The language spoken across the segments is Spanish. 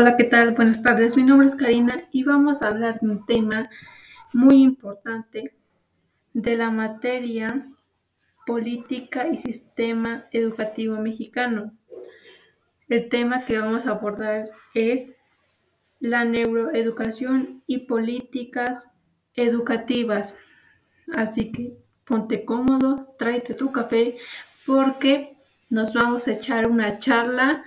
Hola, ¿qué tal? Buenas tardes. Mi nombre es Karina y vamos a hablar de un tema muy importante de la materia política y sistema educativo mexicano. El tema que vamos a abordar es la neuroeducación y políticas educativas. Así que ponte cómodo, tráete tu café porque nos vamos a echar una charla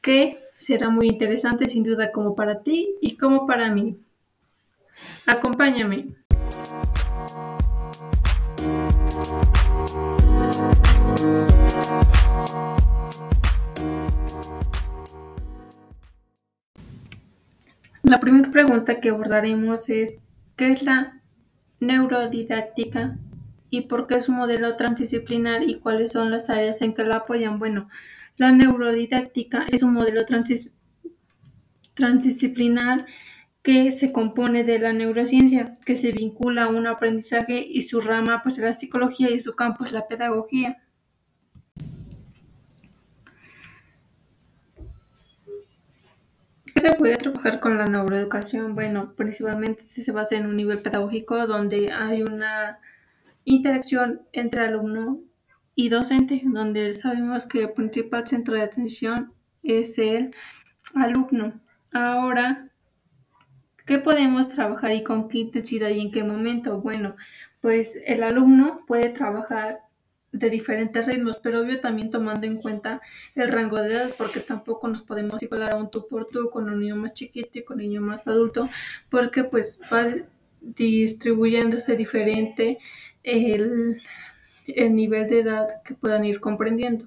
que será muy interesante sin duda como para ti y como para mí. Acompáñame. La primera pregunta que abordaremos es ¿qué es la neurodidáctica y por qué es un modelo transdisciplinar y cuáles son las áreas en que la apoyan? Bueno, la neurodidáctica es un modelo transdisciplinar que se compone de la neurociencia, que se vincula a un aprendizaje y su rama pues es la psicología y su campo es la pedagogía. ¿Qué se puede trabajar con la neuroeducación? Bueno, principalmente se basa en un nivel pedagógico donde hay una interacción entre alumno y docente, donde sabemos que el principal centro de atención es el alumno. Ahora, ¿qué podemos trabajar y con qué intensidad y en qué momento? Bueno, pues el alumno puede trabajar de diferentes ritmos, pero obvio también tomando en cuenta el rango de edad, porque tampoco nos podemos igualar a un tú por tú con un niño más chiquito y con un niño más adulto, porque pues va distribuyéndose diferente el, el nivel de edad que puedan ir comprendiendo.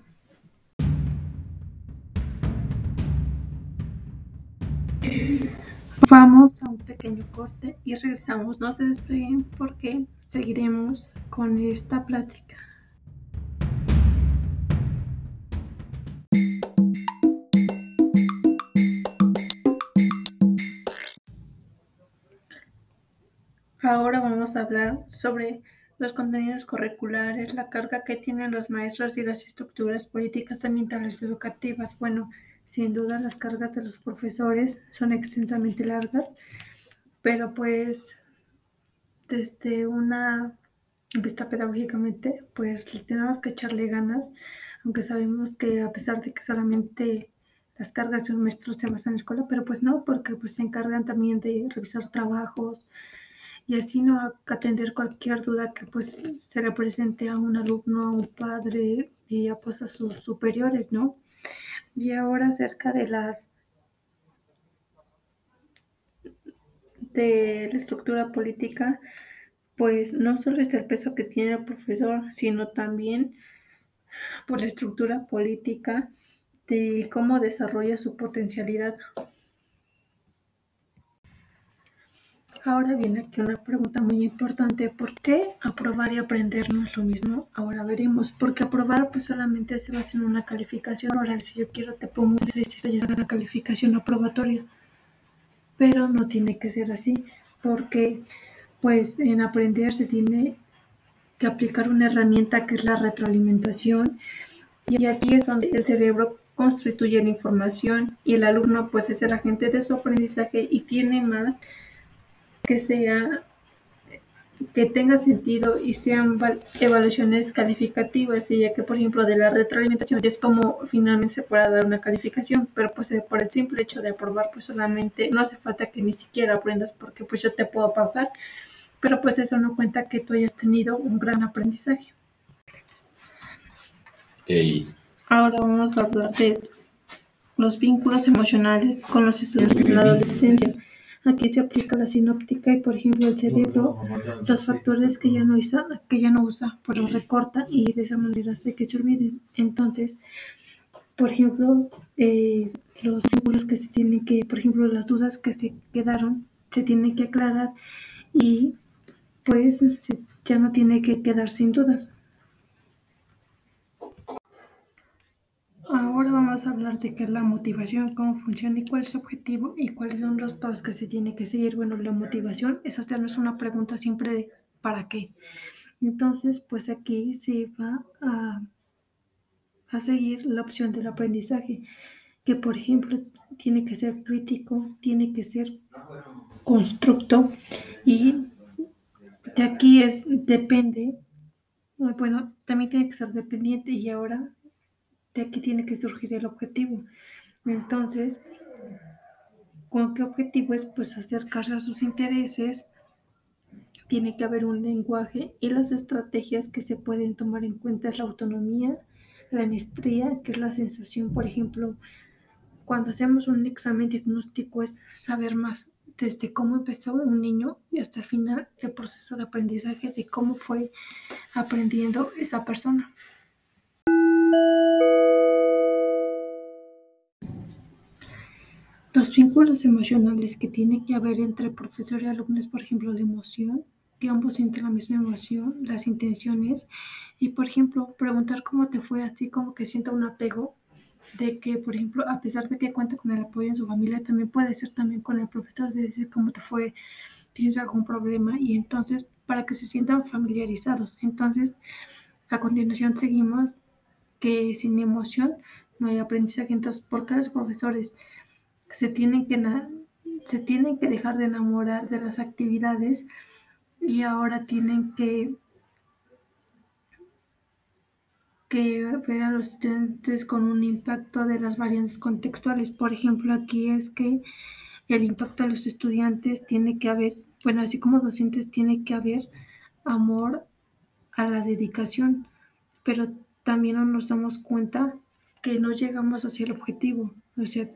Vamos a un pequeño corte y regresamos. No se despeguen porque seguiremos con esta plática. Ahora vamos a hablar sobre los contenidos curriculares, la carga que tienen los maestros y las estructuras políticas ambientales educativas. Bueno, sin duda las cargas de los profesores son extensamente largas, pero pues desde una vista pedagógicamente, pues tenemos que echarle ganas, aunque sabemos que a pesar de que solamente las cargas de un maestro se basan en la escuela, pero pues no, porque pues se encargan también de revisar trabajos, y así no atender cualquier duda que pues se le presente a un alumno, a un padre y a pues a sus superiores, ¿no? Y ahora acerca de las de la estructura política, pues no solo es el peso que tiene el profesor, sino también por la estructura política de cómo desarrolla su potencialidad. Ahora viene aquí una pregunta muy importante. ¿Por qué aprobar y aprender no es lo mismo? Ahora veremos. Porque aprobar pues solamente se basa en una calificación oral. Si yo quiero te pongo un 6 y una calificación aprobatoria. Pero no tiene que ser así. Porque pues en aprender se tiene que aplicar una herramienta que es la retroalimentación. Y aquí es donde el cerebro constituye la información y el alumno pues es el agente de su aprendizaje y tiene más que sea que tenga sentido y sean evaluaciones calificativas, y ya que por ejemplo de la retroalimentación es como finalmente se pueda dar una calificación, pero pues eh, por el simple hecho de aprobar pues solamente no hace falta que ni siquiera aprendas porque pues yo te puedo pasar, pero pues eso no cuenta que tú hayas tenido un gran aprendizaje. Ahora vamos a hablar de los vínculos emocionales con los estudiantes en la adolescencia. Aquí se aplica la sinóptica y, por ejemplo, el cerebro, los factores que ya no usa, que ya no usa, pues los recorta y de esa manera hace que se olviden. Entonces, por ejemplo, eh, los vínculos que se tienen que, por ejemplo, las dudas que se quedaron, se tienen que aclarar y pues ya no tiene que quedar sin dudas. Ahora a hablar de qué es la motivación, cómo funciona y cuál es su objetivo y cuáles son los pasos que se tiene que seguir. Bueno, la motivación, es una pregunta siempre de ¿para qué? Entonces, pues aquí se va a, a seguir la opción del aprendizaje, que por ejemplo tiene que ser crítico, tiene que ser constructo y de aquí es, depende, bueno, también tiene que ser dependiente y ahora de aquí tiene que surgir el objetivo. Entonces, ¿con qué objetivo es? Pues acercarse a sus intereses, tiene que haber un lenguaje y las estrategias que se pueden tomar en cuenta es la autonomía, la maestría, que es la sensación, por ejemplo, cuando hacemos un examen diagnóstico es saber más desde cómo empezó un niño y hasta el final el proceso de aprendizaje de cómo fue aprendiendo esa persona. Los vínculos emocionales que tiene que haber entre profesor y alumnos, por ejemplo, la emoción, que ambos sienten la misma emoción, las intenciones, y por ejemplo, preguntar cómo te fue, así como que sienta un apego de que, por ejemplo, a pesar de que cuenta con el apoyo en su familia, también puede ser también con el profesor, de decir cómo te fue, tienes algún problema, y entonces para que se sientan familiarizados. Entonces, a continuación seguimos que sin emoción no hay aprendizaje. Entonces, ¿por qué los profesores se tienen que, se tienen que dejar de enamorar de las actividades y ahora tienen que que ver a los estudiantes con un impacto de las variantes contextuales. Por ejemplo, aquí es que el impacto de los estudiantes tiene que haber, bueno, así como docentes, tiene que haber amor a la dedicación, pero también no nos damos cuenta que no llegamos hacia el objetivo. O sea,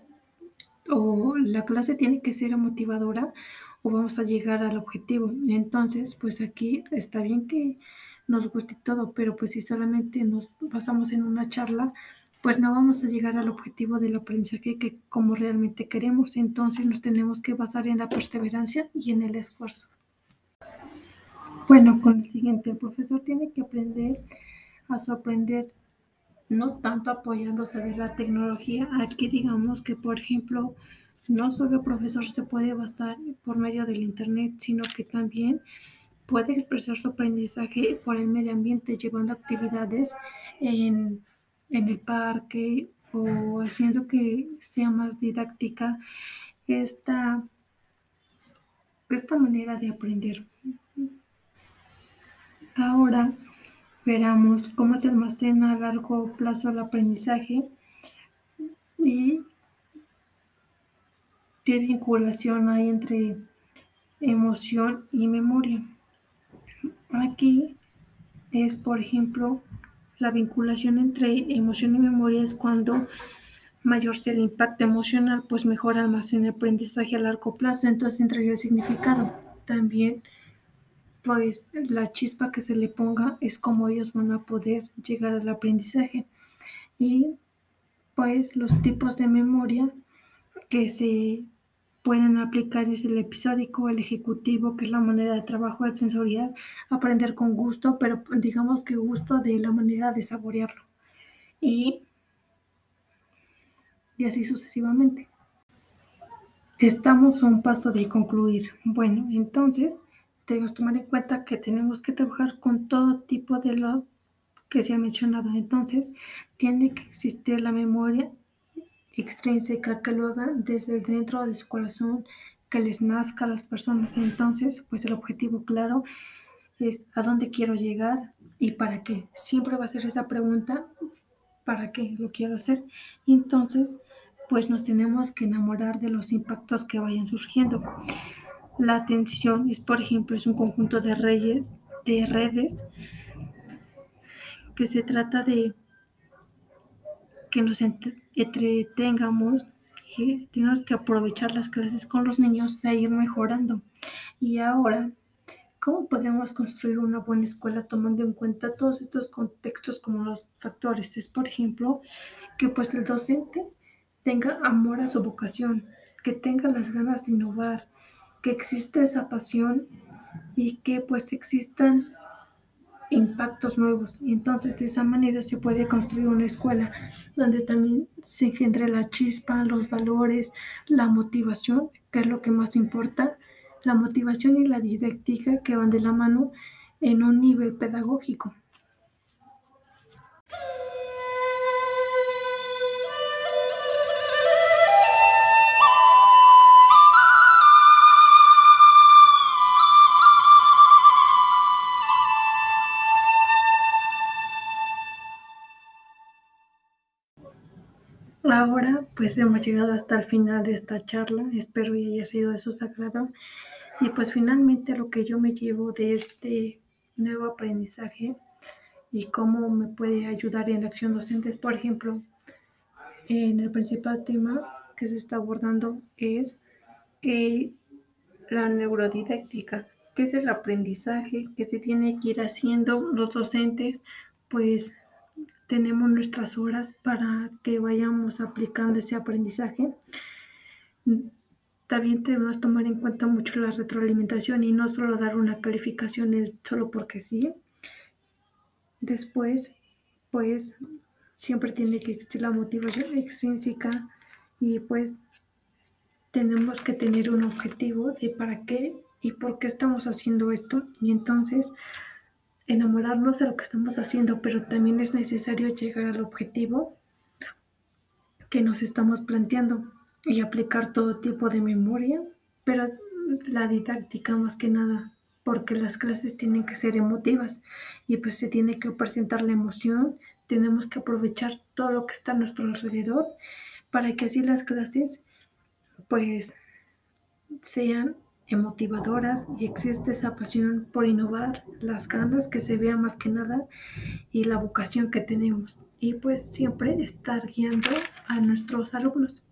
o la clase tiene que ser motivadora o vamos a llegar al objetivo. Entonces, pues aquí está bien que nos guste todo, pero pues si solamente nos basamos en una charla, pues no vamos a llegar al objetivo del aprendizaje que como realmente queremos. Entonces nos tenemos que basar en la perseverancia y en el esfuerzo. Bueno, con el siguiente, el profesor tiene que aprender a sorprender, no tanto apoyándose de la tecnología. Aquí digamos que, por ejemplo, no solo el profesor se puede basar por medio del Internet, sino que también puede expresar su aprendizaje por el medio ambiente, llevando actividades en, el parque o haciendo que sea más didáctica esta, esta manera de aprender. Ahora veramos cómo se almacena a largo plazo el aprendizaje y qué vinculación hay entre emoción y memoria. Aquí es, por ejemplo, la vinculación entre emoción y memoria es cuando mayor sea el impacto emocional, pues mejor almacena el aprendizaje a largo plazo, entonces entra el significado. También, pues la chispa que se le ponga es como ellos van a poder llegar al aprendizaje. Y pues los tipos de memoria que se pueden aplicar es el episódico, el ejecutivo, que es la manera de trabajo del sensorial, aprender con gusto, pero digamos que gusto de la manera de saborearlo. Y, y así sucesivamente. Estamos a un paso de concluir. Bueno, entonces debemos tomar en cuenta que tenemos que trabajar con todo tipo de lo que se ha mencionado. Entonces, tiene que existir la memoria extrínseca, que lo haga desde dentro de su corazón, que les nazca a las personas. Entonces, pues el objetivo claro es a dónde quiero llegar y para qué. Siempre va a ser esa pregunta, ¿para qué lo quiero hacer? Entonces, pues nos tenemos que enamorar de los impactos que vayan surgiendo. La atención es, por ejemplo, es un conjunto de reyes, de redes, que se trata de que nos entretengamos, que tenemos que aprovechar las clases con los niños e ir mejorando. Y ahora, ¿cómo podemos construir una buena escuela tomando en cuenta todos estos contextos como los factores? Es, por ejemplo, que pues el docente tenga amor a su vocación, que tenga las ganas de innovar, que exista esa pasión y que pues existan impactos nuevos. Y entonces de esa manera se puede construir una escuela donde también se engendre la chispa, los valores, la motivación, que es lo que más importa, la motivación y la didáctica que van de la mano en un nivel pedagógico. Pues hemos llegado hasta el final de esta charla. Espero que haya sido de su sagrado. Y pues finalmente lo que yo me llevo de este nuevo aprendizaje y cómo me puede ayudar en la acción docente es, por ejemplo, en el principal tema que se está abordando es que la neurodidáctica, que es el aprendizaje que se tiene que ir haciendo los docentes, pues tenemos nuestras horas para que vayamos aplicando ese aprendizaje. También debemos tomar en cuenta mucho la retroalimentación y no solo dar una calificación solo porque sí. Después, pues siempre tiene que existir la motivación extrínseca y pues tenemos que tener un objetivo de para qué y por qué estamos haciendo esto y entonces enamorarnos de lo que estamos haciendo, pero también es necesario llegar al objetivo que nos estamos planteando y aplicar todo tipo de memoria, pero la didáctica más que nada, porque las clases tienen que ser emotivas y pues se tiene que presentar la emoción, tenemos que aprovechar todo lo que está a nuestro alrededor para que así las clases pues sean motivadoras y existe esa pasión por innovar, las ganas que se vea más que nada y la vocación que tenemos. Y pues siempre estar guiando a nuestros alumnos.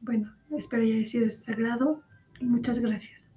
Bueno, espero haya sido sagrado y muchas gracias.